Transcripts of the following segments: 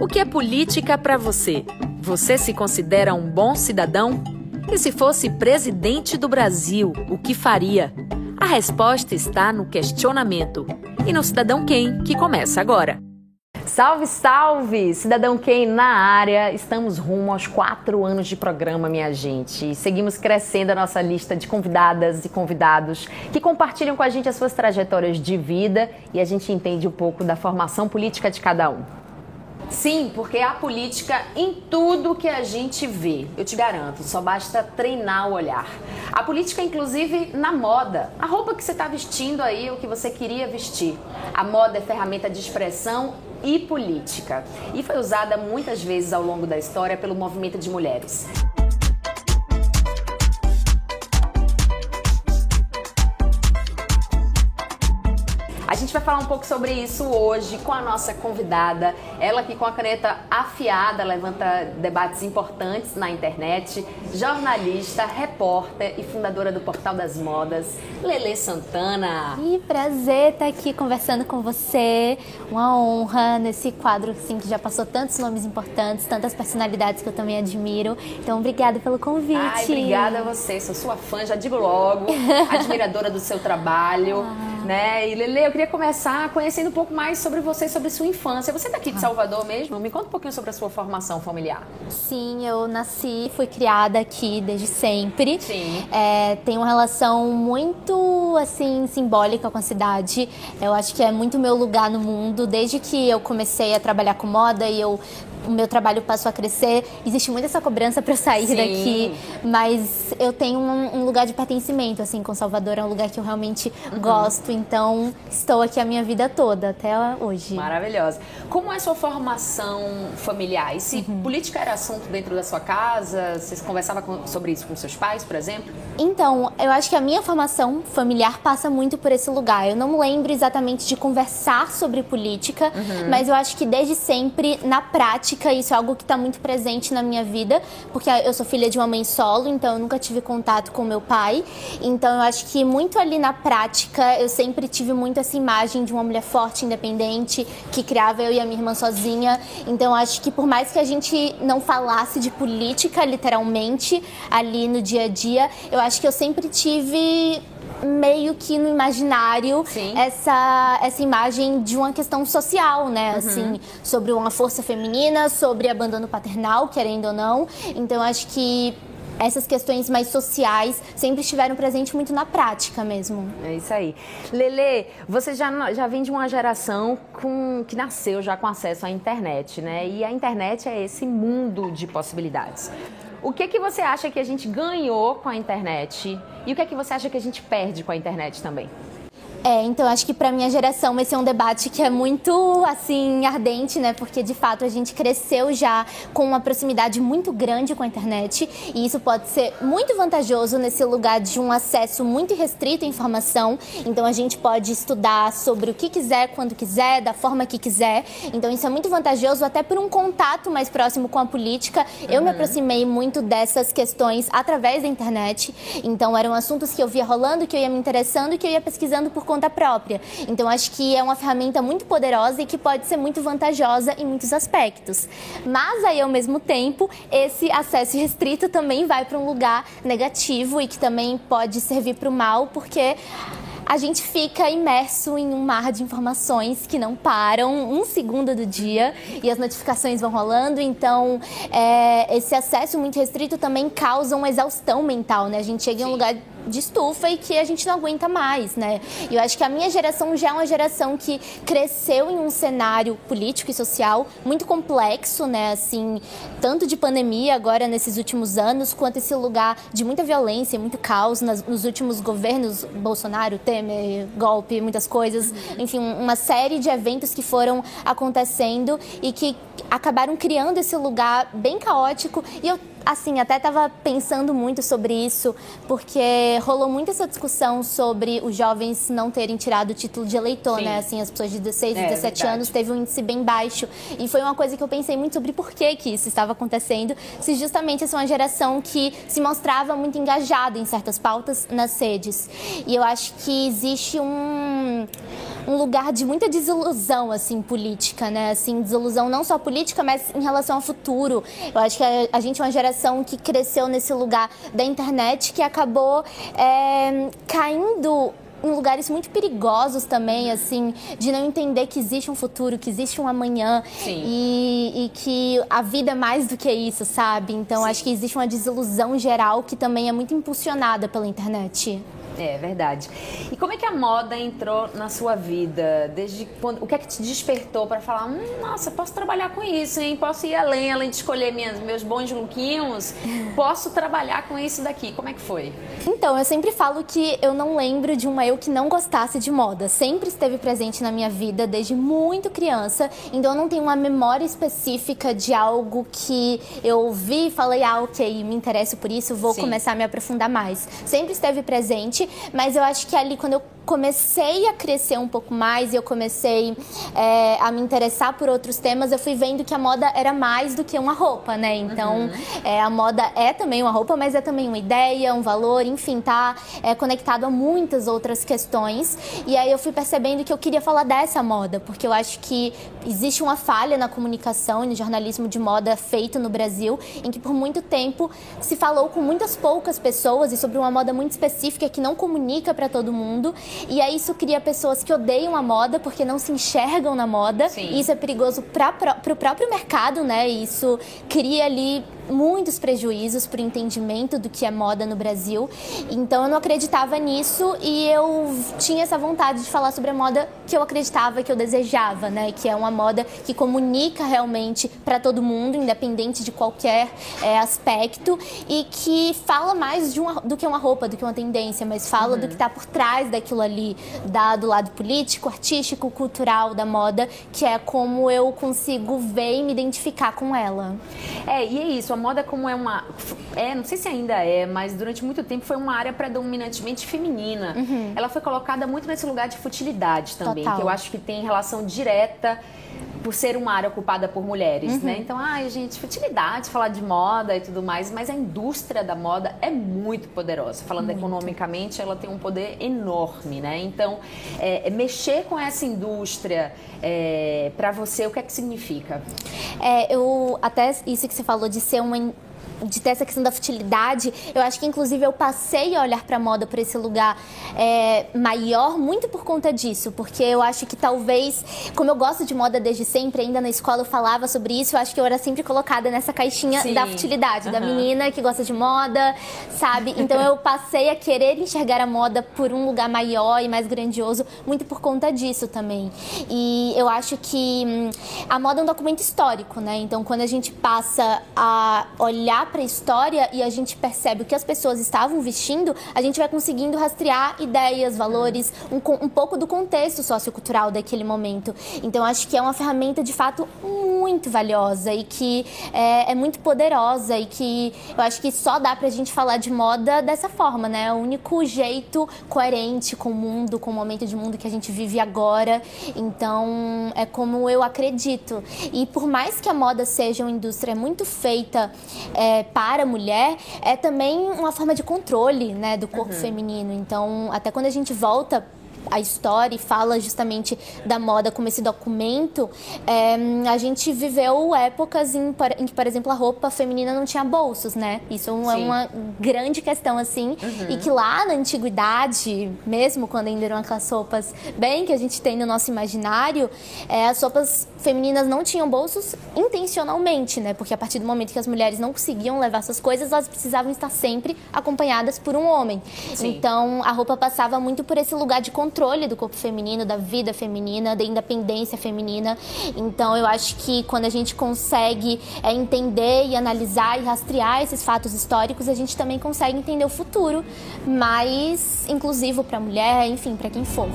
O que é política para você? Você se considera um bom cidadão? E se fosse presidente do Brasil, o que faria? A resposta está no questionamento e no Cidadão Quem, que começa agora. Salve, salve! Cidadão Quem na área. Estamos rumo aos quatro anos de programa, minha gente. E seguimos crescendo a nossa lista de convidadas e convidados que compartilham com a gente as suas trajetórias de vida e a gente entende um pouco da formação política de cada um. Sim, porque há política em tudo que a gente vê. Eu te garanto, só basta treinar o olhar. A política, inclusive, na moda. A roupa que você está vestindo aí, o que você queria vestir. A moda é ferramenta de expressão e política. E foi usada muitas vezes ao longo da história pelo movimento de mulheres. A gente vai falar um pouco sobre isso hoje com a nossa convidada. Ela que com a caneta afiada levanta debates importantes na internet, jornalista, repórter e fundadora do Portal das Modas, Lele Santana. Que prazer estar aqui conversando com você. Uma honra nesse quadro assim, que já passou tantos nomes importantes, tantas personalidades que eu também admiro. Então, obrigada pelo convite. Ai, obrigada a você. Sou sua fã, já digo logo, admiradora do seu trabalho. Ah. Né? E Lele, eu queria começar conhecendo um pouco mais sobre você, sobre sua infância. Você é daqui de ah. Salvador mesmo? Me conta um pouquinho sobre a sua formação familiar. Sim, eu nasci, fui criada aqui desde sempre. Sim. É, tenho uma relação muito, assim, simbólica com a cidade. Eu acho que é muito meu lugar no mundo. Desde que eu comecei a trabalhar com moda e eu o meu trabalho passou a crescer, existe muito essa cobrança para eu sair Sim. daqui, mas eu tenho um, um, lugar de pertencimento, assim, com Salvador, é um lugar que eu realmente uhum. gosto, então estou aqui a minha vida toda, até hoje. Maravilhosa. Como é a sua formação familiar? E se uhum. política era assunto dentro da sua casa, você conversava com, sobre isso com seus pais, por exemplo? Então, eu acho que a minha formação familiar passa muito por esse lugar. Eu não me lembro exatamente de conversar sobre política, uhum. mas eu acho que desde sempre, na prática, prática, isso é algo que está muito presente na minha vida, porque eu sou filha de uma mãe solo, então eu nunca tive contato com meu pai. Então eu acho que muito ali na prática eu sempre tive muito essa imagem de uma mulher forte, independente, que criava eu e a minha irmã sozinha. Então eu acho que por mais que a gente não falasse de política literalmente ali no dia a dia, eu acho que eu sempre tive meio que no imaginário essa, essa imagem de uma questão social, né? Uhum. Assim, sobre uma força feminina, sobre abandono paternal, querendo ou não. Então, acho que essas questões mais sociais sempre estiveram presentes muito na prática mesmo. É isso aí. Lele, você já, já vem de uma geração com, que nasceu já com acesso à internet, né? E a internet é esse mundo de possibilidades. O que, que você acha que a gente ganhou com a internet e o que é que você acha que a gente perde com a internet também? É, então acho que para minha geração esse é um debate que é muito assim ardente, né? Porque de fato a gente cresceu já com uma proximidade muito grande com a internet e isso pode ser muito vantajoso nesse lugar de um acesso muito restrito à informação. Então a gente pode estudar sobre o que quiser, quando quiser, da forma que quiser. Então isso é muito vantajoso até por um contato mais próximo com a política. Eu uhum. me aproximei muito dessas questões através da internet. Então eram assuntos que eu via rolando, que eu ia me interessando, que eu ia pesquisando por conta própria. Então, acho que é uma ferramenta muito poderosa e que pode ser muito vantajosa em muitos aspectos. Mas aí, ao mesmo tempo, esse acesso restrito também vai para um lugar negativo e que também pode servir para o mal, porque a gente fica imerso em um mar de informações que não param um segundo do dia e as notificações vão rolando. Então, é, esse acesso muito restrito também causa uma exaustão mental, né? A gente chega Sim. em um lugar de estufa e que a gente não aguenta mais, né? E eu acho que a minha geração já é uma geração que cresceu em um cenário político e social muito complexo, né? Assim, tanto de pandemia agora nesses últimos anos, quanto esse lugar de muita violência, muito caos nas, nos últimos governos Bolsonaro, Temer, golpe, muitas coisas, enfim, uma série de eventos que foram acontecendo e que acabaram criando esse lugar bem caótico. E eu assim, até estava pensando muito sobre isso, porque rolou muito essa discussão sobre os jovens não terem tirado o título de eleitor, Sim. né? Assim, as pessoas de 16 e é, 17 anos teve um índice bem baixo. E foi uma coisa que eu pensei muito sobre por que, que isso estava acontecendo, se justamente essa é uma geração que se mostrava muito engajada em certas pautas nas redes. E eu acho que existe um um lugar de muita desilusão assim política, né? Assim, desilusão não só política, mas em relação ao futuro. Eu acho que a, a gente é uma geração que cresceu nesse lugar da internet que acabou é, caindo em lugares muito perigosos também, assim, de não entender que existe um futuro, que existe um amanhã e, e, que a vida é mais do que isso, sabe? Então, Sim. acho que existe uma desilusão geral que também é muito impulsionada pela internet. É verdade. E como é que a moda entrou na sua vida? Desde quando? O que é que te despertou para falar, hum, nossa, posso trabalhar com isso, hein? Posso ir além, além de escolher minhas, meus bons lookinhos, posso trabalhar com isso daqui. Como é que foi? Então, eu sempre falo que eu não lembro de uma eu que não gostasse de moda. Sempre esteve presente na minha vida desde muito criança. Então, eu não tenho uma memória específica de algo que eu ouvi e falei, ah, ok, me interesso por isso, vou Sim. começar a me aprofundar mais. Sempre esteve presente mas eu acho que ali quando eu comecei a crescer um pouco mais e eu comecei é, a me interessar por outros temas, eu fui vendo que a moda era mais do que uma roupa, né? Então, uhum. é, a moda é também uma roupa, mas é também uma ideia, um valor, enfim, tá é, conectado a muitas outras questões. E aí eu fui percebendo que eu queria falar dessa moda, porque eu acho que existe uma falha na comunicação e no jornalismo de moda feito no Brasil, em que por muito tempo se falou com muitas poucas pessoas e sobre uma moda muito específica que não comunica para todo mundo. E aí isso cria pessoas que odeiam a moda porque não se enxergam na moda. Sim. E isso é perigoso para o próprio mercado, né? E isso cria ali muitos prejuízos para o entendimento do que é moda no Brasil. Então eu não acreditava nisso e eu tinha essa vontade de falar sobre a moda que eu acreditava, que eu desejava, né? Que é uma moda que comunica realmente para todo mundo, independente de qualquer é, aspecto, e que fala mais uma, do que uma roupa, do que uma tendência, mas fala uhum. do que está por trás daquilo ali, da, do lado político, artístico, cultural da moda, que é como eu consigo ver e me identificar com ela. É, e é isso, a moda como é uma. É, não sei se ainda é, mas durante muito tempo foi uma área predominantemente feminina. Uhum. Ela foi colocada muito nesse lugar de futilidade também, Total. que eu acho que tem relação direta por ser uma área ocupada por mulheres, uhum. né? Então, ai, gente, futilidade, falar de moda e tudo mais, mas a indústria da moda é muito poderosa. Falando muito. economicamente, ela tem um poder enorme, né? Então, é, é mexer com essa indústria, é, para você, o que é que significa? É, eu até isso que você falou de ser uma de ter essa questão da futilidade, eu acho que inclusive eu passei a olhar para a moda por esse lugar é, maior muito por conta disso, porque eu acho que talvez, como eu gosto de moda desde sempre, ainda na escola eu falava sobre isso, eu acho que eu era sempre colocada nessa caixinha Sim. da futilidade, uhum. da menina que gosta de moda, sabe? Então eu passei a querer enxergar a moda por um lugar maior e mais grandioso, muito por conta disso também. E eu acho que hum, a moda é um documento histórico, né? Então quando a gente passa a olhar para a história e a gente percebe o que as pessoas estavam vestindo, a gente vai conseguindo rastrear ideias, valores, um, um pouco do contexto sociocultural daquele momento. Então, acho que é uma ferramenta de fato muito valiosa e que é, é muito poderosa e que eu acho que só dá para a gente falar de moda dessa forma, né? É o único jeito coerente com o mundo, com o momento de mundo que a gente vive agora. Então, é como eu acredito. E por mais que a moda seja uma indústria muito feita é, para a mulher é também uma forma de controle né, do corpo uhum. feminino. Então, até quando a gente volta a história e fala justamente da moda como esse documento, é, a gente viveu épocas em, em, que, por exemplo, a roupa feminina não tinha bolsos, né? Isso é uma grande questão, assim, uhum. e que lá na antiguidade, mesmo quando ainda eram aquelas roupas bem que a gente tem no nosso imaginário, é, as roupas femininas não tinham bolsos intencionalmente, né? Porque a partir do momento que as mulheres não conseguiam levar suas coisas, elas precisavam estar sempre acompanhadas por um homem. Sim. Então, a roupa passava muito por esse lugar de controle do corpo feminino, da vida feminina, da independência feminina. Então, eu acho que quando a gente consegue é, entender e analisar e rastrear esses fatos históricos, a gente também consegue entender o futuro mais inclusivo para a mulher, enfim, para quem for.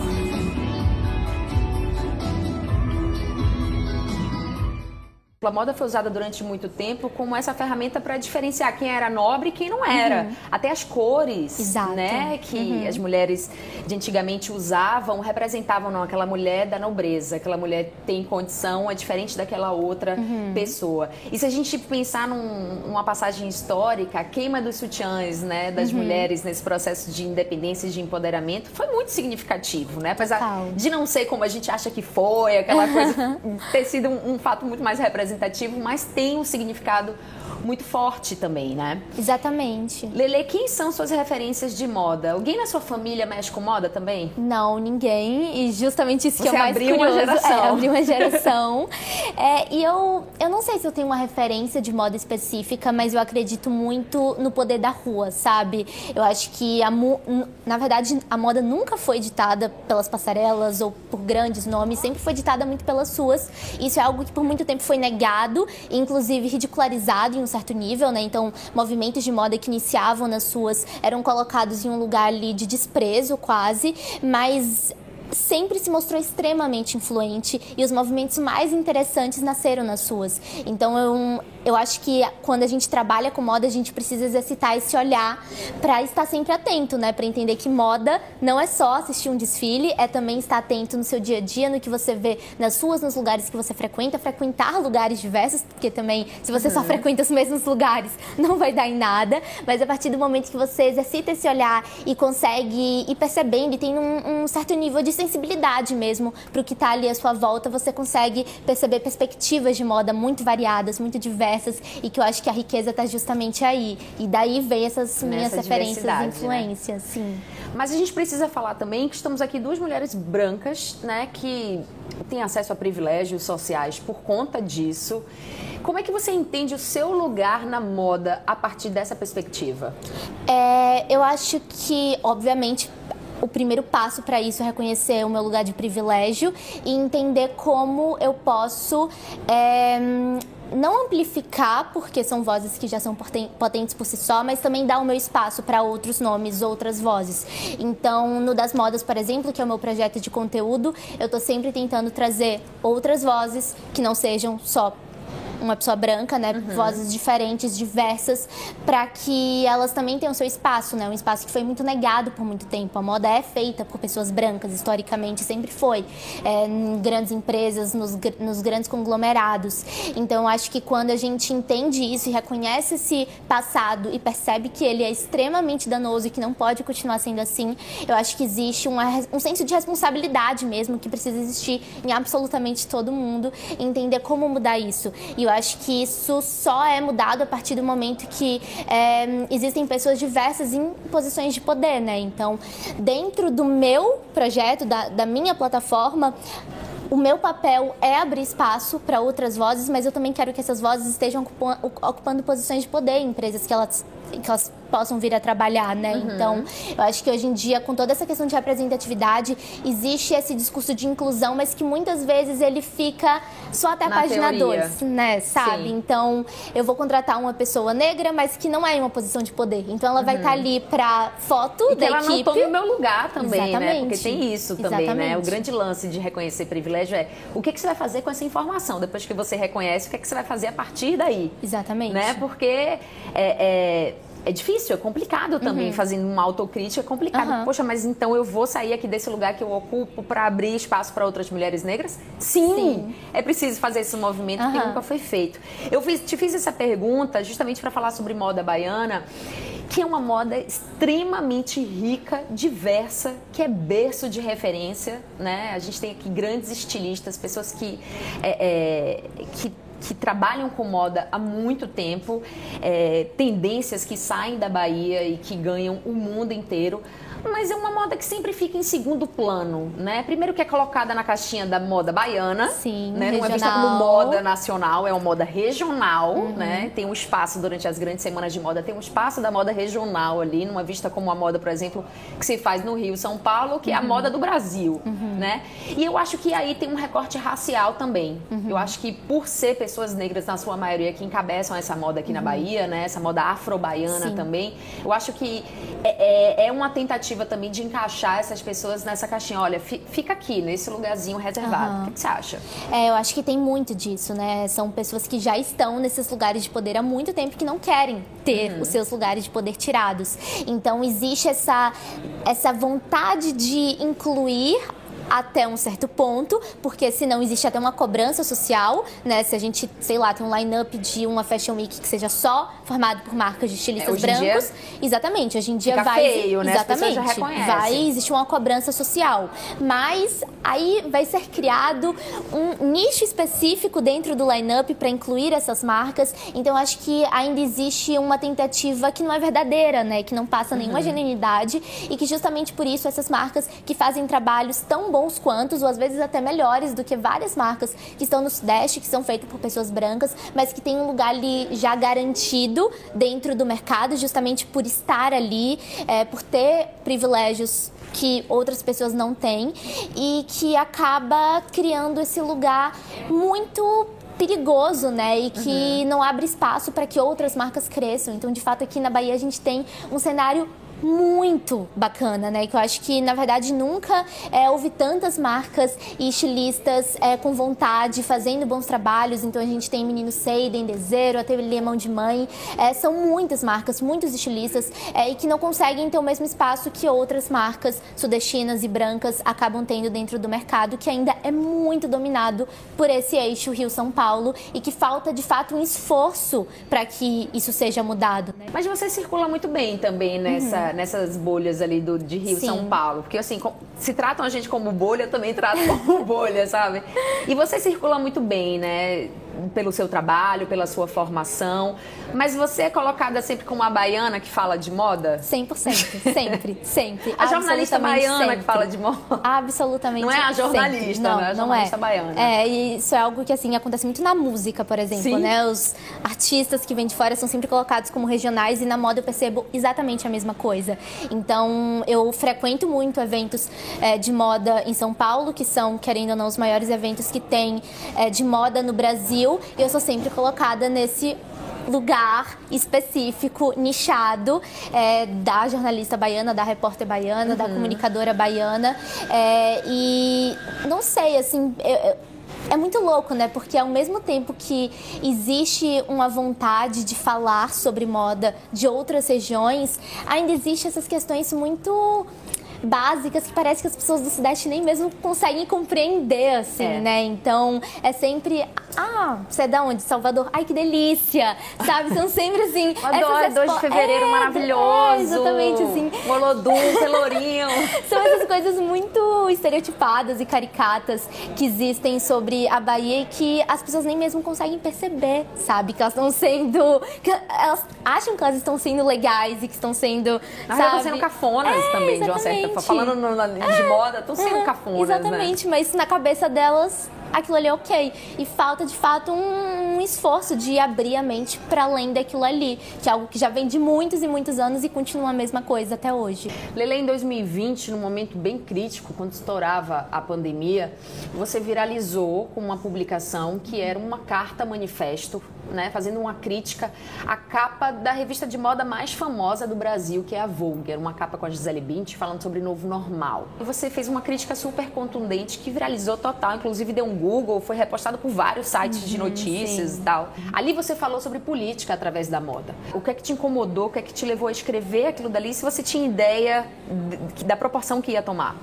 A moda foi usada durante muito tempo como essa ferramenta para diferenciar quem era nobre e quem não era. Uhum. Até as cores, Exato. né, que uhum. as mulheres de antigamente usavam representavam não aquela mulher da nobreza, aquela mulher tem condição é diferente daquela outra uhum. pessoa. E se a gente pensar num, numa passagem histórica, a queima dos sutiãs, né, das uhum. mulheres nesse processo de independência e de empoderamento foi muito significativo, né? Apesar Total. de não ser como a gente acha que foi, aquela coisa ter sido um, um fato muito mais representativo, mas tem um significado muito forte também, né? Exatamente. Lele, quem são suas referências de moda? Alguém na sua família mexe com moda também? Não, ninguém. E justamente isso Você que eu mais abriu curioso. uma geração. É, abri uma geração. é, e eu, eu não sei se eu tenho uma referência de moda específica, mas eu acredito muito no poder da rua, sabe? Eu acho que, a, na verdade, a moda nunca foi ditada pelas passarelas ou por grandes nomes, sempre foi ditada muito pelas suas. Isso é algo que por muito tempo foi negado, inclusive ridicularizado em um certo nível, né? Então, movimentos de moda que iniciavam nas suas eram colocados em um lugar ali de desprezo quase, mas sempre se mostrou extremamente influente e os movimentos mais interessantes nasceram nas suas. Então eu, eu acho que quando a gente trabalha com moda, a gente precisa exercitar esse olhar para estar sempre atento, né? Para entender que moda não é só assistir um desfile, é também estar atento no seu dia a dia, no que você vê nas ruas, nos lugares que você frequenta, frequentar lugares diversos, porque também se você uhum. só frequenta os mesmos lugares, não vai dar em nada. Mas a partir do momento que você exercita esse olhar e consegue ir percebendo e tem um, um certo nível de sensibilidade mesmo para o que está ali à sua volta, você consegue perceber perspectivas de moda muito variadas, muito diversas e que eu acho que a riqueza está justamente aí. E daí vem essas minhas referências e né? influências, né? sim. Mas a gente precisa falar também que estamos aqui duas mulheres brancas, né, que têm acesso a privilégios sociais por conta disso. Como é que você entende o seu lugar na moda a partir dessa perspectiva? É, eu acho que, obviamente, o primeiro passo para isso é reconhecer o meu lugar de privilégio e entender como eu posso. É, não amplificar, porque são vozes que já são potentes por si só, mas também dar o meu espaço para outros nomes, outras vozes. Então, no Das Modas, por exemplo, que é o meu projeto de conteúdo, eu estou sempre tentando trazer outras vozes que não sejam só uma pessoa branca, né? Uhum. Vozes diferentes, diversas, para que elas também tenham seu espaço, né? Um espaço que foi muito negado por muito tempo. A moda é feita por pessoas brancas, historicamente, sempre foi. É, em grandes empresas, nos, nos grandes conglomerados. Então, acho que quando a gente entende isso e reconhece esse passado e percebe que ele é extremamente danoso e que não pode continuar sendo assim, eu acho que existe um, um senso de responsabilidade mesmo que precisa existir em absolutamente todo mundo e entender como mudar isso. E eu acho que isso só é mudado a partir do momento que é, existem pessoas diversas em posições de poder, né? Então, dentro do meu projeto, da, da minha plataforma, o meu papel é abrir espaço para outras vozes, mas eu também quero que essas vozes estejam ocupando, posições de poder em empresas que elas, que elas possam vir a trabalhar, né? Uhum. Então, eu acho que hoje em dia, com toda essa questão de representatividade, existe esse discurso de inclusão, mas que muitas vezes ele fica só até a Na página 2, né? Sabe? Sim. Então, eu vou contratar uma pessoa negra, mas que não é em uma posição de poder. Então, ela vai estar uhum. tá ali para foto e da ela equipe. não toma o meu lugar também, Exatamente. né? Porque tem isso também, Exatamente. né? O grande lance de reconhecer privilégio é o que, que você vai fazer com essa informação depois que você reconhece, o que, que você vai fazer a partir daí. Exatamente. Né? Porque é, é é difícil, é complicado também, uhum. fazendo uma autocrítica, é complicado. Uhum. Poxa, mas então eu vou sair aqui desse lugar que eu ocupo para abrir espaço para outras mulheres negras? Sim, Sim, é preciso fazer esse movimento uhum. que nunca foi feito. Eu fiz, te fiz essa pergunta justamente para falar sobre moda baiana, que é uma moda extremamente rica, diversa, que é berço de referência, né? A gente tem aqui grandes estilistas, pessoas que, é, é, que que trabalham com moda há muito tempo, é, tendências que saem da Bahia e que ganham o mundo inteiro mas é uma moda que sempre fica em segundo plano, né? Primeiro que é colocada na caixinha da moda baiana, Sim, né? Regional. Não é vista como moda nacional, é uma moda regional, uhum. né? Tem um espaço durante as grandes semanas de moda, tem um espaço da moda regional ali, numa vista como a moda, por exemplo, que se faz no Rio, São Paulo, que uhum. é a uhum. moda do Brasil, uhum. né? E eu acho que aí tem um recorte racial também. Uhum. Eu acho que por ser pessoas negras na sua maioria que encabeçam essa moda aqui na uhum. Bahia, né? Essa moda afro-baiana também, eu acho que é, é, é uma tentativa tentativa também de encaixar essas pessoas nessa caixinha. Olha, fica aqui, nesse lugarzinho reservado. Uhum. O que, que você acha? É, eu acho que tem muito disso, né? São pessoas que já estão nesses lugares de poder há muito tempo que não querem ter uhum. os seus lugares de poder tirados. Então existe essa, essa vontade de incluir até um certo ponto, porque senão existe até uma cobrança social, né? Se a gente, sei lá, tem um line-up de uma Fashion Week que seja só formado por marcas de estilistas é, brancos. Dia, exatamente, hoje em dia vai. Feio, né? Exatamente. Vai existir uma cobrança social. Mas aí vai ser criado um nicho específico dentro do line-up para incluir essas marcas. Então acho que ainda existe uma tentativa que não é verdadeira, né? Que não passa nenhuma uhum. genuinidade e que justamente por isso essas marcas que fazem trabalhos tão bons quantos, ou às vezes até melhores do que várias marcas que estão no Sudeste, que são feitas por pessoas brancas, mas que têm um lugar ali já garantido dentro do mercado, justamente por estar ali, é, por ter privilégios que outras pessoas não têm e que acaba criando esse lugar muito perigoso, né? E que uhum. não abre espaço para que outras marcas cresçam. Então, de fato, aqui na Bahia a gente tem um cenário muito bacana, né? Que eu acho que, na verdade, nunca é, houve tantas marcas e estilistas é, com vontade, fazendo bons trabalhos. Então, a gente tem Menino Seiden, Dezeiro, Ateliê Mão de Mãe. É, são muitas marcas, muitos estilistas é, e que não conseguem ter o mesmo espaço que outras marcas sudestinas e brancas acabam tendo dentro do mercado, que ainda é muito dominado por esse eixo Rio-São Paulo e que falta, de fato, um esforço para que isso seja mudado. Né? Mas você circula muito bem também nessa... Uhum nessas bolhas ali do, de Rio Sim. São Paulo. Porque assim, se tratam a gente como bolha, eu também trato como bolha, sabe? E você circula muito bem, né? Pelo seu trabalho, pela sua formação, mas você é colocada sempre como uma baiana que fala de moda? 100%, sempre, sempre. A jornalista baiana sempre. que fala de moda? Absolutamente. Não é a jornalista, sempre. não, né? A jornalista não é. baiana. É, e isso é algo que assim acontece muito na música, por exemplo, Sim. né? Os artistas que vêm de fora são sempre colocados como regionais e na moda eu percebo exatamente a mesma coisa. Então, eu frequento muito eventos é, de moda em São Paulo, que são, querendo ou não, os maiores eventos que tem é, de moda no Brasil Brasil e eu sou sempre colocada nesse lugar específico, nichado, é, da jornalista baiana, da repórter baiana, uhum. da comunicadora baiana. É, e não sei, assim. Eu, é muito louco, né? Porque ao mesmo tempo que existe uma vontade de falar sobre moda de outras regiões, ainda existe essas questões muito básicas que parece que as pessoas do Sudeste nem mesmo conseguem compreender, assim, é. né? Então, é sempre, ah, você é da onde? Salvador? Ai, que delícia! Sabe? São sempre assim. Adoro, 2 de fevereiro é, maravilhoso. É, exatamente assim. Molodum, Pelourinho. São essas coisas muito estereotipadas e caricatas que existem sobre a Bahia e que as pessoas nem mesmo conseguem perceber, sabe? Que elas estão sendo. Que elas acham que elas estão sendo legais e que estão sendo. Na sabe? estão sendo cafonas é, também, exatamente. de uma certa Falando no, na, de é, moda, estão sendo uhum, cafonas, né? Exatamente, né? mas na cabeça delas aquilo ali é ok. E falta de fato um, um esforço de abrir a mente para além daquilo ali, que é algo que já vem de muitos e muitos anos e continua a mesma coisa até hoje. Lele, em 2020, num momento bem crítico, quando estourava a pandemia, você viralizou com uma publicação que era uma carta manifesto né, fazendo uma crítica à capa da revista de moda mais famosa do Brasil, que é a Vogue. Era uma capa com a Gisele Bündchen falando sobre novo normal. E você fez uma crítica super contundente que viralizou total, inclusive deu um Google, foi repostado por vários sites uhum, de notícias sim. e tal. Ali você falou sobre política através da moda. O que é que te incomodou? O que é que te levou a escrever aquilo dali? Se você tinha ideia da proporção que ia tomar?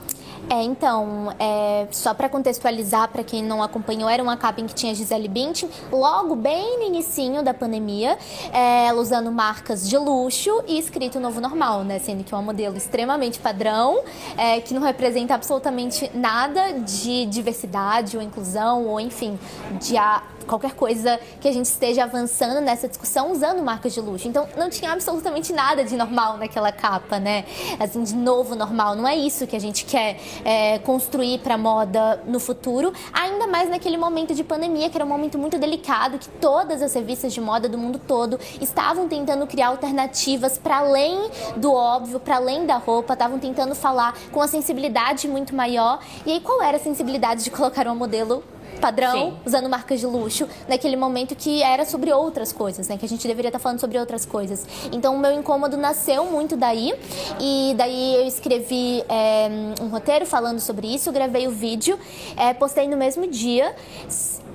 É, então, é, só para contextualizar para quem não acompanhou, era uma capa em que tinha Gisele Bündchen, logo bem no inicinho da pandemia, é, ela usando marcas de luxo e escrito Novo Normal, né? Sendo que é uma modelo extremamente padrão, é, que não representa absolutamente nada de diversidade ou inclusão, ou enfim, de a, qualquer coisa que a gente esteja avançando nessa discussão usando marcas de luxo. Então, não tinha absolutamente nada de normal naquela capa, né? Assim, de novo normal. Não é isso que a gente quer é, construir para moda no futuro, ainda mais naquele momento de pandemia, que era um momento muito delicado, que todas as revistas de moda do mundo todo estavam tentando criar alternativas para além do óbvio, para além da roupa, estavam tentando falar com a sensibilidade muito maior. E aí, qual era a sensibilidade de colocar uma modelo padrão, Sim. usando marcas de luxo, naquele momento que era sobre outras coisas, né? Que a gente deveria estar falando sobre outras coisas. Então o meu incômodo nasceu muito daí. E daí eu escrevi é, um roteiro falando sobre isso, gravei o vídeo, é, postei no mesmo dia.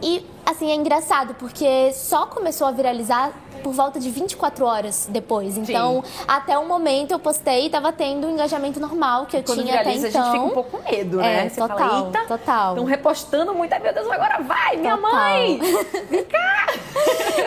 E assim, é engraçado, porque só começou a viralizar por volta de 24 horas depois. Então, Sim. até o momento eu postei e tava tendo o engajamento normal que eu Quando tinha até então. a gente fica um pouco com medo, né? É, Você total, fala, Eita, total. Estão repostando muito, ai meu Deus, agora vai, minha Total. mãe!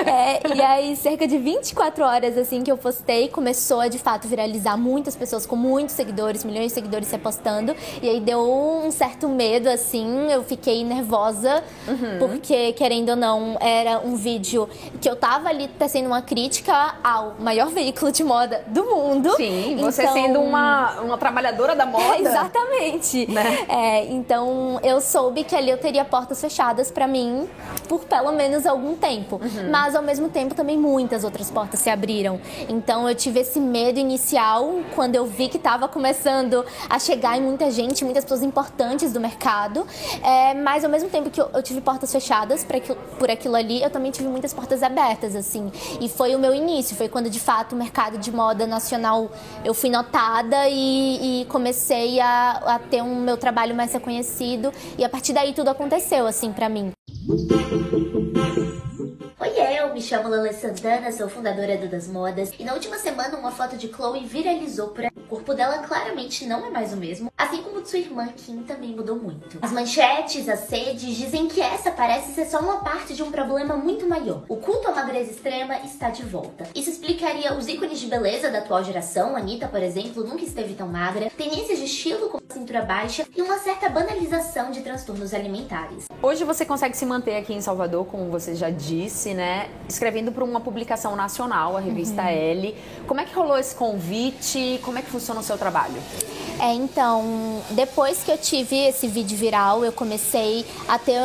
É, e aí, cerca de 24 horas assim que eu postei, começou a de fato viralizar. Muitas pessoas com muitos seguidores, milhões de seguidores se postando. E aí deu um certo medo, assim. Eu fiquei nervosa, Uhum. porque, querendo ou não, era um vídeo que eu tava ali tecendo uma crítica ao maior veículo de moda do mundo. Sim, você Então- sendo uma, uma trabalhadora da moda. É, exatamente. Né? É, então eu soube que ali eu teria portas fechadas pra mim por pelo menos algum tempo. Uhum. Mas ao mesmo tempo também muitas outras portas se abriram. Então eu tive esse medo inicial quando eu vi que estava começando a chegar em muita gente, muitas pessoas importantes do mercado. É, mas ao mesmo tempo que eu, eu tive portas fechadas aquilo- por aquilo ali, eu também tive muitas portas abertas, assim. E foi o meu início, foi quando de fato o mercado de moda nacional eu fui notada e, e comecei a, a ter um meu trabalho mais reconhecido. E a partir daí tudo aconteceu, assim, pra mim. Oi, eu me chamo Lala Santana, sou fundadora do Das Modas, e na última semana uma foto de Chloe viralizou por aí. O corpo dela claramente não é mais o mesmo, assim como de sua irmã Kim também mudou muito. As manchetes, as sedes dizem que essa parece ser só uma parte de um problema muito maior. O culto à magreza extrema está de volta. Isso explicaria os ícones de beleza da atual geração, Anitta, por exemplo, nunca esteve tão magra, tendências de estilo como a cintura baixa e uma certa banalização de transtornos alimentares. Hoje você consegue se manter aqui em Salvador, como você já disse, né? Escrevendo para uma publicação nacional, a revista Uhum. L. Como é que rolou esse convite? Como é que funciona o seu trabalho? É, então, depois que eu tive esse vídeo viral, eu comecei a ter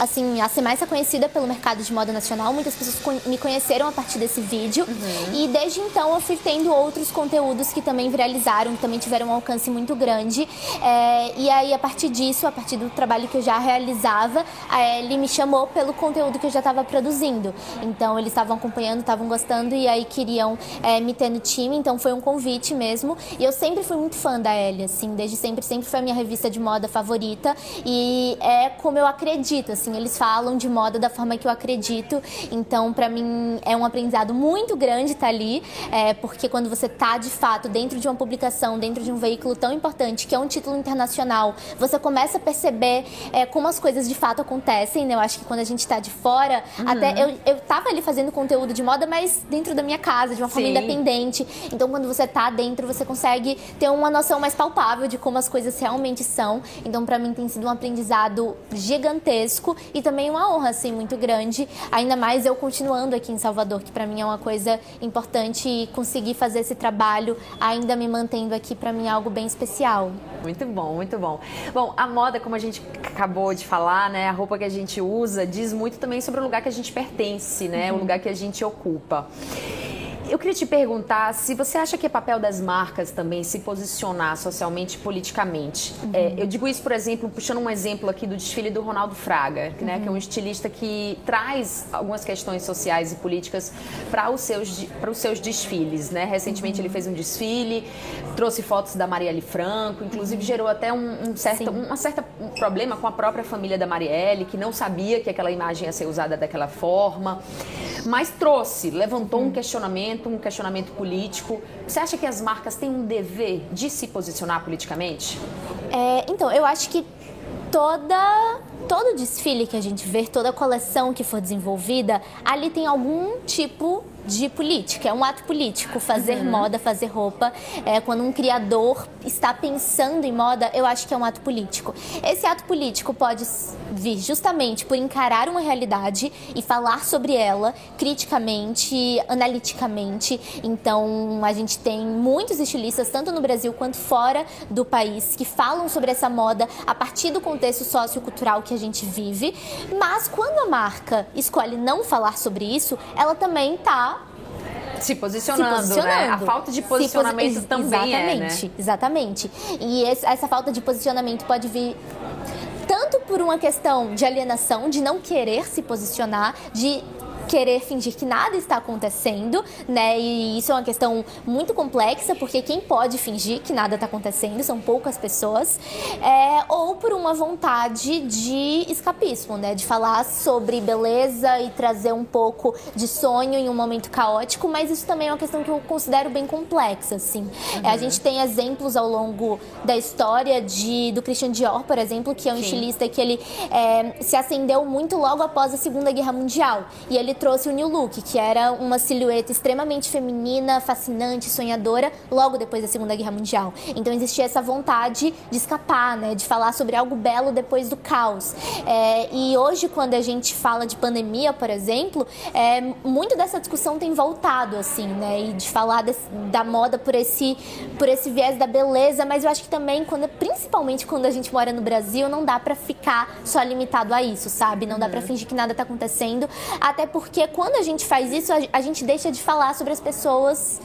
assim, a ser mais reconhecida pelo mercado de moda nacional. Muitas pessoas me conheceram a partir desse vídeo. E desde então eu fui tendo outros conteúdos que também viralizaram, que também tiveram um alcance muito grande. É, e aí, a partir disso, a partir do trabalho que eu já realizava, a Ellie me chamou pelo conteúdo que eu já estava produzindo. Então, eles estavam acompanhando, estavam gostando e aí queriam é, me ter no time. Então, foi um convite mesmo. E eu sempre fui muito fã da Ellie, assim, desde sempre, sempre foi a minha revista de moda favorita. E é como eu acredito, assim, eles falam de moda da forma que eu acredito. Então, pra mim, é um aprendizado muito grande estar ali, é, porque quando você tá de fato dentro de uma publicação, dentro de um veículo tão importante, que é um título internacional, você começa a perceber é, como as coisas de fato acontecem, né? Eu acho que quando a gente tá de fora, até eu, eu tava ali fazendo conteúdo de moda, mas dentro da minha casa, de uma forma Sim. independente. Então, quando você tá dentro, você consegue ter uma noção mais palpável de como as coisas realmente são. Então, pra mim, tem sido um aprendizado gigantesco e também uma honra, assim, muito grande. Ainda mais eu continuando aqui em Salvador, que pra mim é uma coisa importante e conseguir fazer esse trabalho ainda me mantendo aqui, pra mim é algo bem especial. Muito bom, muito bom. Bom, a moda, como a gente acabou de falar, né, a roupa que a gente usa diz muito também sobre o lugar que a gente pertence, né, o lugar que a gente ocupa. Eu queria te perguntar se você acha que é papel das marcas também se posicionar socialmente e politicamente. É, eu digo isso, por exemplo, puxando um exemplo aqui do desfile do Ronaldo Fraga, né, que é um estilista que traz algumas questões sociais e políticas para os seus, para os seus desfiles. Né? Recentemente ele fez um desfile, trouxe fotos da Marielle Franco, inclusive gerou até um, um certo, Sim. uma certa um problema com a própria família da Marielle, que não sabia que aquela imagem ia ser usada daquela forma. Mas trouxe, levantou um questionamento, um questionamento político. Você acha que as marcas têm um dever de se posicionar politicamente? É, então, eu acho que toda todo desfile que a gente vê, toda coleção que for desenvolvida, ali tem algum tipo de política, é um ato político fazer moda, fazer roupa. É, quando um criador está pensando em moda, eu acho que é um ato político. Esse ato político pode vir justamente por encarar uma realidade e falar sobre ela criticamente, analiticamente. Então, a gente tem muitos estilistas, tanto no Brasil quanto fora do país, que falam sobre essa moda a partir do contexto sociocultural que a gente vive. Mas quando a marca escolhe não falar sobre isso, ela também está Se posicionando, se né? posicionando. A falta de posi- posicionamento ex- também é, né? Exatamente, exatamente. E esse- essa falta de posicionamento pode vir tanto por uma questão de alienação, de não querer se posicionar, de querer fingir que nada está acontecendo, né? E isso é uma questão muito complexa, porque quem pode fingir que nada está acontecendo são poucas pessoas, é, ou por uma vontade de escapismo, né? De falar sobre beleza e trazer um pouco de sonho em um momento caótico, mas isso também é uma questão que eu considero bem complexa, assim. Uhum. É, a gente tem exemplos ao longo da história de, do Christian Dior, por exemplo, que é um Sim. estilista que ele é, se acendeu muito logo após a Segunda Guerra Mundial. E ele trouxe o New Look, que era uma silhueta extremamente feminina, fascinante, sonhadora, logo depois da Segunda Guerra Mundial. Então existia essa vontade de escapar, né, de falar sobre algo belo depois do caos. É, e hoje, quando a gente fala de pandemia, por exemplo, é, muito dessa discussão tem voltado, assim, né, e de falar desse, da moda por esse, por esse viés da beleza, mas eu acho que também, quando, principalmente quando a gente mora no Brasil, não dá para ficar só limitado a isso, sabe? Não uhum. dá para fingir que nada tá acontecendo, até porque porque quando a gente faz isso, a gente deixa de falar sobre as pessoas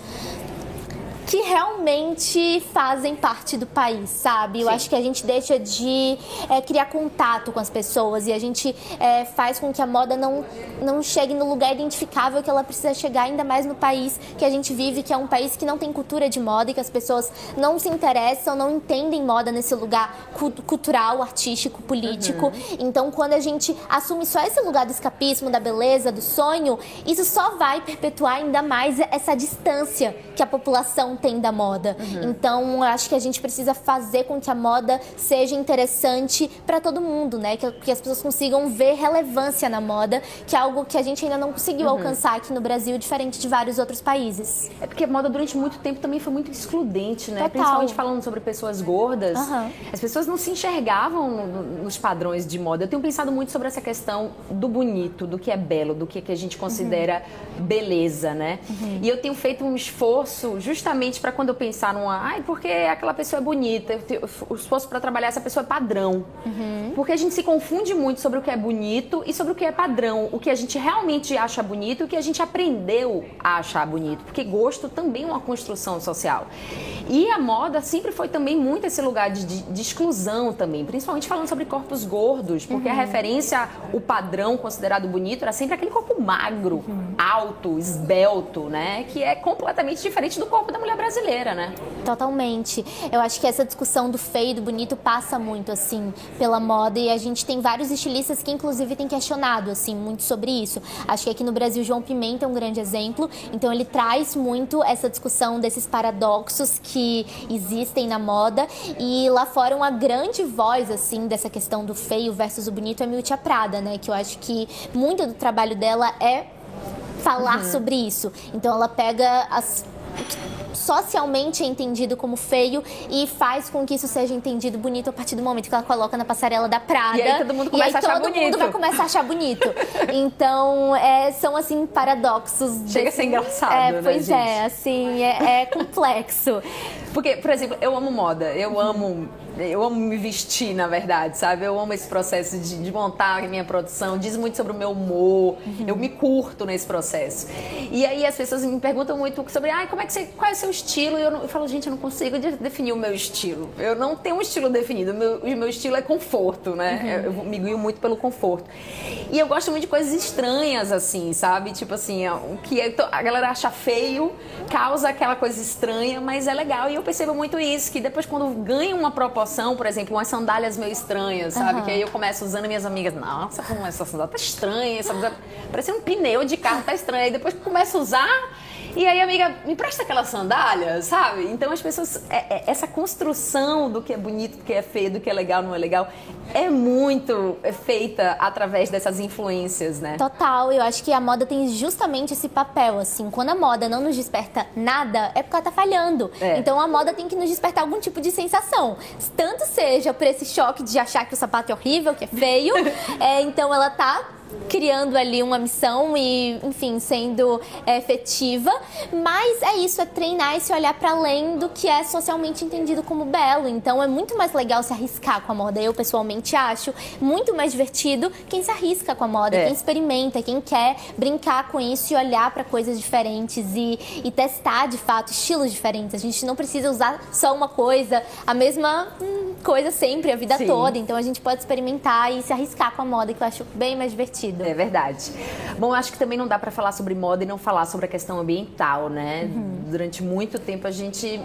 que realmente fazem parte do país, sabe? Eu Sim. acho que a gente deixa de é, criar contato com as pessoas e a gente é, faz com que a moda não, não chegue no lugar identificável que ela precisa chegar, ainda mais no país que a gente vive, que é um país que não tem cultura de moda e que as pessoas não se interessam, não entendem moda nesse lugar cultural, artístico, político. Uhum. Então, quando a gente assume só esse lugar do escapismo, da beleza, do sonho, isso só vai perpetuar ainda mais essa distância que a população tem da moda. Uhum. Então, acho que a gente precisa fazer com que a moda seja interessante para todo mundo, né? Que, que, as pessoas consigam ver relevância na moda, que é algo que a gente ainda não conseguiu uhum. alcançar aqui no Brasil, diferente de vários outros países. É porque a moda durante muito tempo também foi muito excludente, né? Total. Principalmente falando sobre pessoas gordas. Uhum. As pessoas não se enxergavam nos padrões de moda. Eu tenho pensado muito sobre essa questão do bonito, do que é belo, do que, é que a gente considera uhum. beleza, né? Uhum. E eu tenho feito um esforço justamente justamente para quando eu pensar numa, ai, porque aquela pessoa é bonita, o esforço para trabalhar essa pessoa é padrão. Uhum. Porque a gente se confunde muito sobre o que é bonito e sobre o que é padrão, o que a gente realmente acha bonito e o que a gente aprendeu a achar bonito, porque gosto também é uma construção social. E a moda sempre foi também muito esse lugar de, de, de exclusão também, principalmente falando sobre corpos gordos, porque uhum. a referência, o padrão considerado bonito era sempre aquele corpo magro, uhum. alto, esbelto, né, que é completamente diferente do corpo da mulher brasileira, né? Totalmente. Eu acho que essa discussão do feio e do bonito passa muito, assim, pela moda e a gente tem vários estilistas que, inclusive, têm questionado, assim, muito sobre isso. Acho que aqui no Brasil, João Pimenta é um grande exemplo. Então, ele traz muito essa discussão desses paradoxos que existem na moda e lá fora uma grande voz, assim, dessa questão do feio versus o bonito é Miltia Prada, né? Que eu acho que muito do trabalho dela é falar uhum. sobre isso. Então, ela pega as socialmente é entendido como feio e faz com que isso seja entendido bonito a partir do momento que ela coloca na passarela da Prada. E aí todo mundo começa a achar todo bonito. mundo vai começar a achar bonito. então, é, são assim paradoxos. Chega desse... a ser engraçado, é, né, Pois gente? é, assim, é, é complexo. Porque, por exemplo, eu amo moda, eu amo eu amo me vestir, na verdade, sabe? Eu amo esse processo de, de montar a minha produção, diz muito sobre o meu humor, uhum. eu me curto nesse processo. E aí as pessoas me perguntam muito sobre, ah, como é que você, qual é o seu estilo? E eu, não, eu falo, gente, eu não consigo definir o meu estilo. Eu não tenho um estilo definido, o meu, o meu estilo é conforto, né? Uhum. Eu, eu me guio muito pelo conforto. E eu gosto muito de coisas estranhas, assim, sabe? Tipo assim, o que é, a galera acha feio, causa aquela coisa estranha, mas é legal. E eu percebo muito isso, que depois quando ganha uma proporção, por exemplo, umas sandálias meio estranhas, sabe? Uhum. Que aí eu começo usando minhas amigas, nossa, como essa sandália tá estranha, essa parece um pneu de carro, tá estranha. Aí depois começo a usar, e aí, amiga, me presta aquela sandália, sabe? Então as pessoas. É, é, essa construção do que é bonito, do que é feio, do que é legal, não é legal, é muito feita através dessas influências, né? Total, eu acho que a moda tem justamente esse papel, assim. Quando a moda não nos desperta nada, é porque ela tá falhando. É. Então a moda tem que nos despertar algum tipo de sensação. Tanto seja por esse choque de achar que o sapato é horrível, que é feio, é, então ela tá criando ali uma missão e, enfim, sendo é, efetiva. Mas é isso, é treinar e se olhar para além do que é socialmente entendido como belo. Então é muito mais legal se arriscar com a moda. Eu, pessoalmente, acho muito mais divertido quem se arrisca com a moda, é. quem experimenta, quem quer brincar com isso e olhar para coisas diferentes e, e testar, de fato, estilos diferentes. A gente não precisa usar só uma coisa, a mesma. Hum, coisa sempre, a vida Sim. toda. Então a gente pode experimentar e se arriscar com a moda, que eu acho bem mais divertido. É verdade. Bom, acho que também não dá para falar sobre moda e não falar sobre a questão ambiental, né? Uhum. Durante muito tempo a gente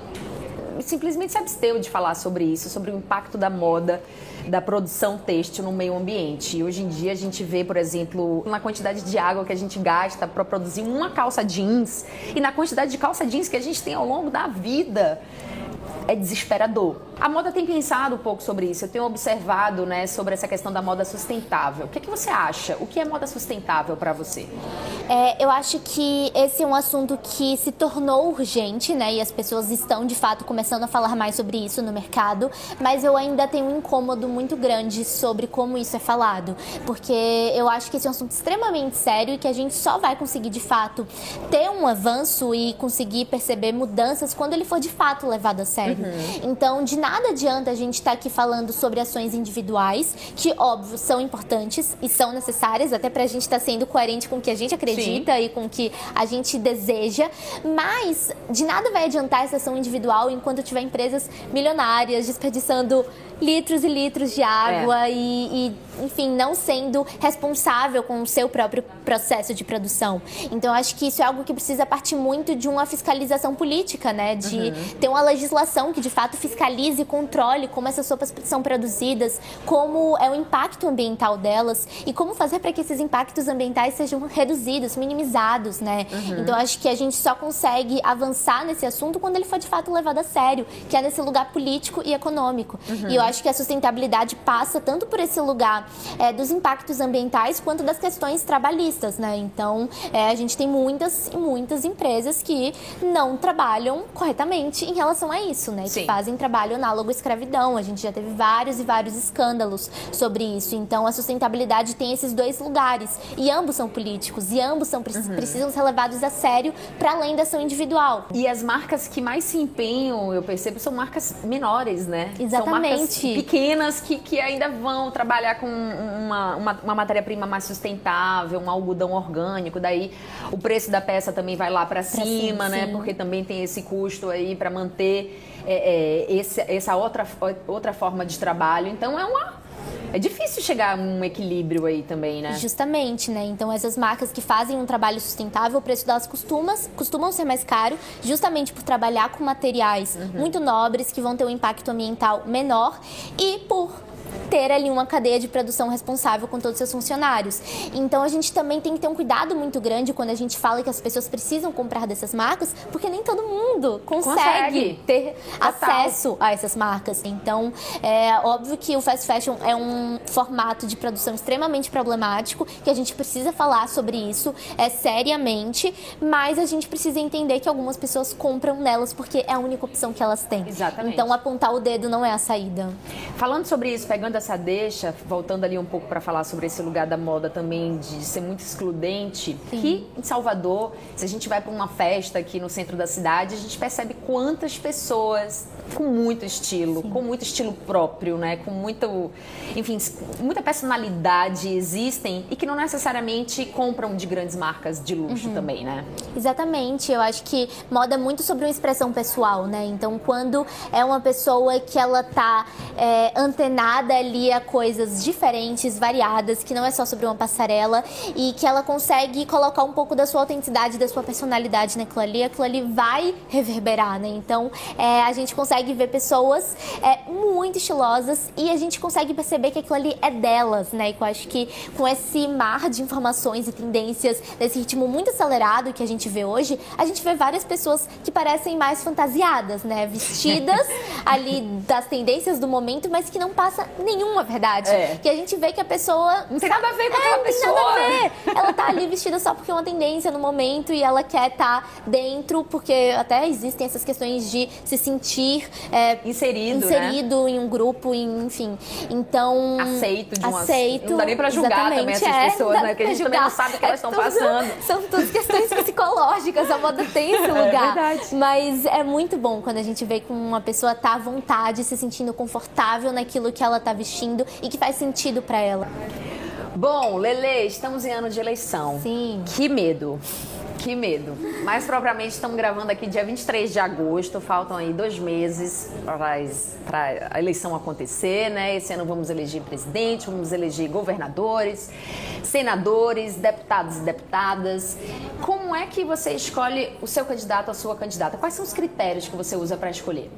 simplesmente se absteu de falar sobre isso, sobre o impacto da moda da produção têxtil no meio ambiente. E hoje em dia a gente vê, por exemplo, na quantidade de água que a gente gasta para produzir uma calça jeans e na quantidade de calça jeans que a gente tem ao longo da vida é desesperador. A moda tem pensado um pouco sobre isso, eu tenho observado né, sobre essa questão da moda sustentável. O que, é que você acha? O que é moda sustentável para você? É, eu acho que esse é um assunto que se tornou urgente, né? E as pessoas estão de fato começando a falar mais sobre isso no mercado, mas eu ainda tenho um incômodo muito grande sobre como isso é falado, porque eu acho que esse é um assunto extremamente sério e que a gente só vai conseguir de fato ter um avanço e conseguir perceber mudanças quando ele for de fato levado a Uhum. Então, de nada adianta a gente estar tá aqui falando sobre ações individuais, que, óbvio, são importantes e são necessárias, até para a gente estar tá sendo coerente com o que a gente acredita Sim. e com o que a gente deseja, mas de nada vai adiantar essa ação individual enquanto tiver empresas milionárias desperdiçando litros e litros de água é. e, e, enfim, não sendo responsável com o seu próprio processo de produção. Então, acho que isso é algo que precisa partir muito de uma fiscalização política, né? De uhum. ter uma legislação que de fato fiscalize e controle como essas sopas são produzidas, como é o impacto ambiental delas e como fazer para que esses impactos ambientais sejam reduzidos, minimizados, né? Uhum. Então, acho que a gente só consegue avançar nesse assunto quando ele for de fato levado a sério, que é nesse lugar político e econômico. Uhum. E eu acho que a sustentabilidade passa tanto por esse lugar é, dos impactos ambientais quanto das questões trabalhistas, né? Então, é, a gente tem muitas e muitas empresas que não trabalham corretamente em relação a isso, né? Sim. Que fazem trabalho análogo à escravidão. A gente já teve vários e vários escândalos sobre isso. Então, a sustentabilidade tem esses dois lugares e ambos são políticos e ambos são, uhum. precisam ser levados a sério para além da ação individual. E as marcas que mais se empenham, eu percebo, são marcas menores, né? Exatamente pequenas que, que ainda vão trabalhar com uma, uma, uma matéria-prima mais sustentável, um algodão orgânico, daí o preço da peça também vai lá para cima, né? Sim. Porque também tem esse custo aí para manter é, é, esse, essa outra, outra forma de trabalho. Então é uma é difícil chegar a um equilíbrio aí também, né? Justamente, né? Então, essas marcas que fazem um trabalho sustentável, o preço delas costuma, costumam ser mais caro, justamente por trabalhar com materiais uhum. muito nobres, que vão ter um impacto ambiental menor, e por ter ali uma cadeia de produção responsável com todos os seus funcionários. Então a gente também tem que ter um cuidado muito grande quando a gente fala que as pessoas precisam comprar dessas marcas, porque nem todo mundo consegue, consegue. ter Total. acesso a essas marcas. Então é óbvio que o fast fashion é um formato de produção extremamente problemático, que a gente precisa falar sobre isso é, seriamente, mas a gente precisa entender que algumas pessoas compram nelas porque é a única opção que elas têm. Exatamente. Então apontar o dedo não é a saída. Falando sobre isso, pegando essa deixa, voltando ali um pouco para falar sobre esse lugar da moda também, de ser muito excludente, Sim. que em Salvador, se a gente vai para uma festa aqui no centro da cidade, gente percebe quantas pessoas com muito estilo, Sim. com muito estilo próprio, né? Com muito, enfim, muita personalidade existem e que não necessariamente compram de grandes marcas de luxo uhum. também, né? Exatamente. Eu acho que moda é muito sobre uma expressão pessoal, né? Então, quando é uma pessoa que ela tá é, antenada ali a coisas diferentes, variadas, que não é só sobre uma passarela e que ela consegue colocar um pouco da sua autenticidade, da sua personalidade naquilo ali, aquilo ali vai reverberar, né? Então, é, a gente consegue ver pessoas é, muito estilosas e a gente consegue perceber que aquilo ali é delas, né? E eu acho que com esse mar de informações e tendências, desse ritmo muito acelerado que a gente vê hoje, a gente vê várias pessoas que parecem mais fantasiadas, né? Vestidas ali das tendências do momento, mas que não passa nenhuma verdade. É. Que a gente vê que a pessoa. Não tem nada a ver com é, aquela pessoa. Nada a ver. Ela tá ali vestida só porque é uma tendência no momento e ela quer estar tá dentro, porque até existem essas questões de se sentir é, inserido, inserido né? em um grupo, enfim. Então. Aceito de uma aceito, Não dá nem pra julgar também essas é, pessoas, né? Porque a gente julgar. também não sabe o que é elas estão passando. São todas questões psicológicas, a moda tem esse é lugar. É verdade. Mas é muito bom quando a gente vê que uma pessoa tá à vontade, se sentindo confortável naquilo que ela tá vestindo e que faz sentido para ela. Bom, Lele, estamos em ano de eleição. Sim. Que medo Que medo. Mais propriamente, estamos gravando aqui dia 23 de agosto, faltam aí dois meses para a eleição acontecer, né? Esse ano vamos eleger presidente, vamos eleger governadores, senadores, deputados e deputadas. Como é que você escolhe o seu candidato, a sua candidata? Quais são os critérios que você usa para escolher?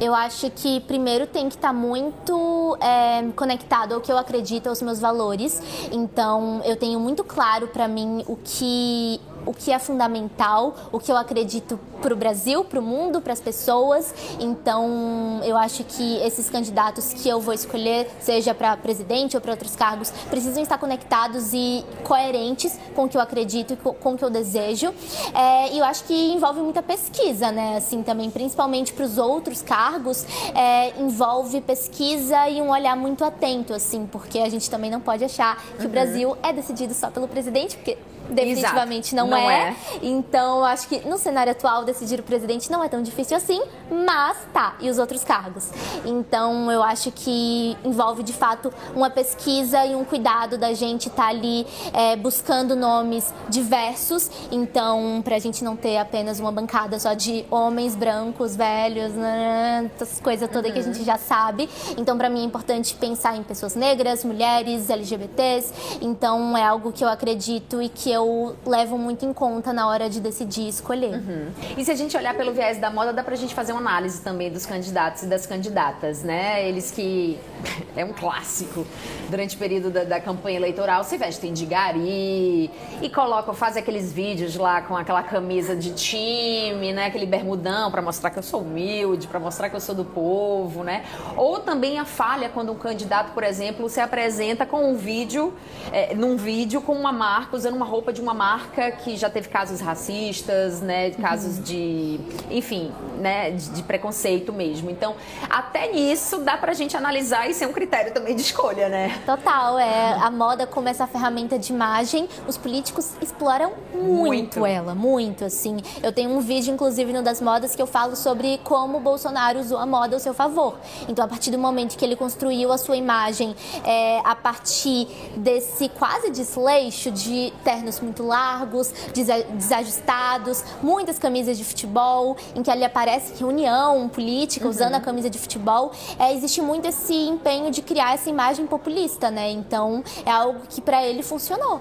Eu acho que primeiro tem que estar tá muito é, conectado ao que eu acredito, aos meus valores. Então, eu tenho muito claro para mim o que o que é fundamental, o que eu acredito para o Brasil, para o mundo, para as pessoas. Então, eu acho que esses candidatos que eu vou escolher, seja para presidente ou para outros cargos, precisam estar conectados e coerentes com o que eu acredito e com o que eu desejo. É, e eu acho que envolve muita pesquisa, né? Assim, também, principalmente para os outros cargos, é, envolve pesquisa e um olhar muito atento, assim, porque a gente também não pode achar que uhum. o Brasil é decidido só pelo presidente, porque definitivamente não, não é. é. Então, acho que no cenário atual, decidir o presidente não é tão difícil assim, mas tá, e os outros cargos? Então, eu acho que envolve de fato uma pesquisa e um cuidado da gente estar tá ali é, buscando nomes diversos. Então, pra gente não ter apenas uma bancada só de homens brancos, velhos, né, essas coisas todas uhum. que a gente já sabe. Então, para mim é importante pensar em pessoas negras, mulheres, LGBTs. Então, é algo que eu acredito e que eu levo muito em conta na hora de decidir escolher. Uhum. E se a gente olhar pelo viés da moda, dá pra gente fazer uma análise também dos candidatos e das candidatas, né? Eles que é um clássico durante o período da, da campanha eleitoral se vestem de gari e colocam, fazem aqueles vídeos lá com aquela camisa de time, né? Aquele bermudão para mostrar que eu sou humilde, para mostrar que eu sou do povo, né? Ou também a falha quando um candidato, por exemplo, se apresenta com um vídeo, é, num vídeo com uma marca usando uma roupa roupa de uma marca que já teve casos racistas, né, casos uhum. de, enfim, né, de, de, preconceito mesmo. Então, até nisso dá pra gente analisar e ser um critério também de escolha, né? Total, é. A moda como essa ferramenta de imagem, os políticos exploram muito, muito. ela, muito, assim. Eu tenho um vídeo, inclusive, no Das Modas, que eu falo sobre como o Bolsonaro usou a moda ao seu favor. Então, a partir do momento que ele construiu a sua imagem é, a partir desse quase desleixo de ternos muito largos, desajustados, muitas camisas de futebol, em que ali aparece que união política, uhum. usando a camisa de futebol, é, existe muito esse empenho de criar essa imagem populista, né? Então é algo que para ele funcionou.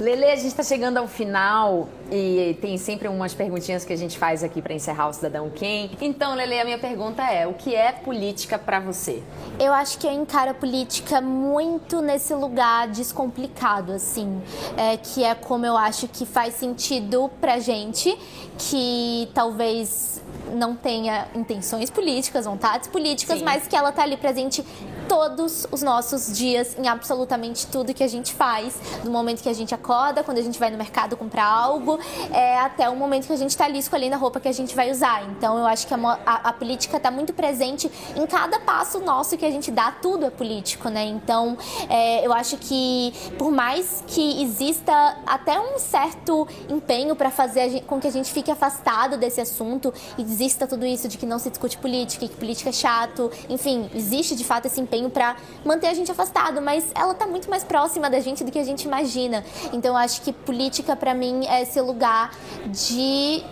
Lele, a gente está chegando ao final e tem sempre umas perguntinhas que a gente faz aqui para encerrar o Cidadão Quem. Então, Lele, a minha pergunta é: o que é política para você? Eu acho que eu encaro a política muito nesse lugar descomplicado, assim, é, que é como eu acho que faz sentido pra gente, que talvez não tenha intenções políticas, vontades políticas, Sim. mas que ela tá ali presente todos os nossos dias em absolutamente tudo que a gente faz, do momento que a gente acorda, quando a gente vai no mercado comprar algo, é, até o momento que a gente está ali escolhendo a roupa que a gente vai usar. Então eu acho que a, a, a política está muito presente em cada passo nosso que a gente dá, tudo é político, né? Então é, eu acho que por mais que exista até um certo empenho para fazer com que a gente fique afastado desse assunto, exista tudo isso de que não se discute política, que política é chato, enfim, existe de fato esse empenho empenho para manter a gente afastado, mas ela está muito mais próxima da gente do que a gente imagina. Então eu acho que política para mim é esse lugar de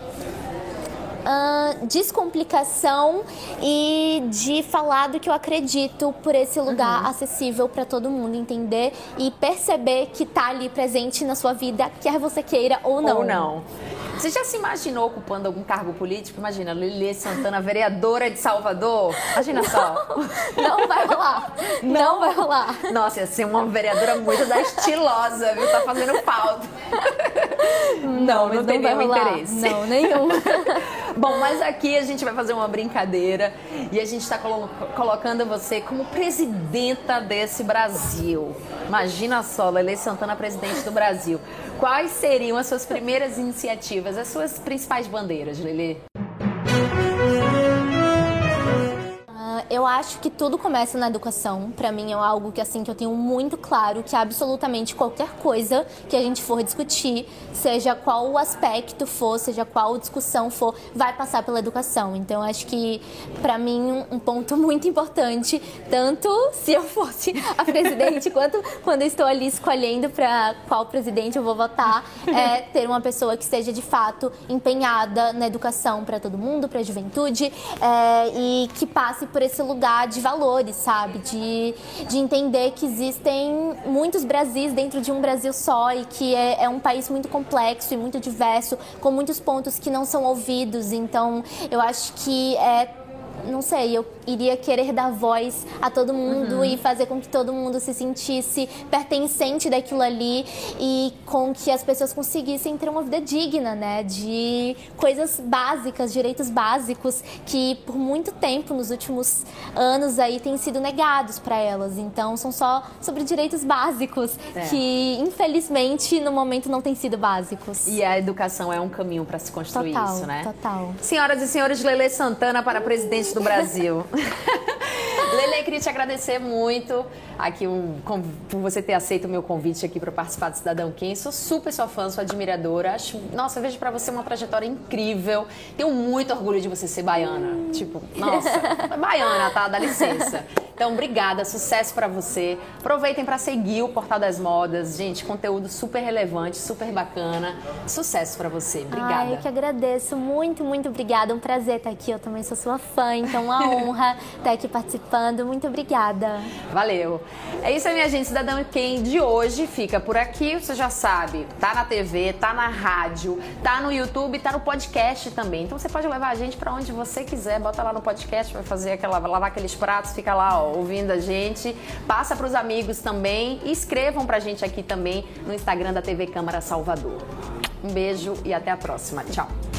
Uh, descomplicação e de falar do que eu acredito por esse lugar uhum. acessível para todo mundo entender e perceber que tá ali presente na sua vida, quer você queira ou não. Ou não. Você já se imaginou ocupando algum cargo político? Imagina, Lili Santana, vereadora de Salvador. Imagina só. Não vai rolar. Não, não vai rolar. Nossa, ia ser uma vereadora muito da estilosa, viu? Tá fazendo falta. Não, não, não tem nenhum interesse. Não, nenhum. Bom, mas aqui a gente vai fazer uma brincadeira e a gente está colo colocando você como presidenta desse Brasil. Imagina só, Lele Santana, presidente do Brasil. Quais seriam as suas primeiras iniciativas, as suas principais bandeiras, Lele? Eu acho que tudo começa na educação. Para mim é algo que assim que eu tenho muito claro que absolutamente qualquer coisa que a gente for discutir, seja qual o aspecto for, seja qual discussão for, vai passar pela educação. Então acho que para mim um ponto muito importante, tanto se eu fosse a presidente quanto quando eu estou ali escolhendo para qual presidente eu vou votar, é ter uma pessoa que esteja de fato empenhada na educação para todo mundo, para a juventude é, e que passe por esse lugar de valores, sabe? De, de entender que existem muitos Brasis dentro de um Brasil só e que é, é um país muito complexo e muito diverso, com muitos pontos que não são ouvidos. Então, eu acho que é não sei, eu iria querer dar voz a todo mundo uhum. e fazer com que todo mundo se sentisse pertencente daquilo ali e com que as pessoas conseguissem ter uma vida digna, né? De coisas básicas, direitos básicos que por muito tempo nos últimos anos aí têm sido negados para elas. Então são só sobre direitos básicos é. que infelizmente no momento não têm sido básicos. E a educação é um caminho para se construir total, isso, né? Total. Senhoras e senhores, Lele Santana para presidente do Brasil. Lele, queria te agradecer muito aqui um, por você ter aceito o meu convite aqui para participar do Cidadão Quem. Sou super sua fã, sua admiradora. Acho, nossa, eu vejo para você uma trajetória incrível. Tenho muito orgulho de você ser baiana. Tipo, nossa, baiana, tá? Dá licença. Então, obrigada, sucesso para você. Aproveitem para seguir o Portal das Modas, gente, conteúdo super relevante, super bacana. Sucesso para você. Obrigada. Ai, eu que agradeço. Muito, muito obrigada. Um prazer estar aqui. Eu também sou sua fã, então uma honra estar aqui participando. Muito obrigada. Valeu. É isso aí, minha gente. Cidadão Quem de hoje fica por aqui. Você já sabe, tá na TV, tá na rádio, tá no YouTube, tá no podcast também. Então você pode levar a gente para onde você quiser. Bota lá no podcast, vai fazer aquela, lavar aqueles pratos, fica lá, ó ouvindo a gente. Passa para os amigos também escrevam para a gente aqui também no Instagram da TV Câmara Salvador. Um beijo e até a próxima. Tchau.